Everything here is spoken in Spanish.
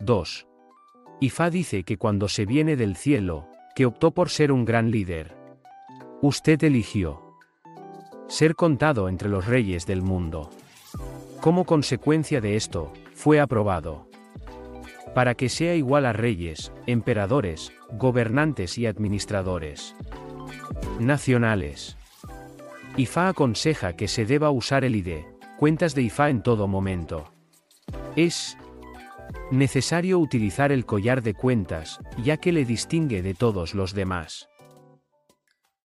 2. Ifá dice que cuando se viene del cielo, que optó por ser un gran líder. Usted eligió ser contado entre los reyes del mundo. Como consecuencia de esto, fue aprobado. Para que sea igual a reyes, emperadores, gobernantes y administradores nacionales. IFA aconseja que se deba usar el ID, cuentas de IFA en todo momento. Es necesario utilizar el collar de cuentas, ya que le distingue de todos los demás.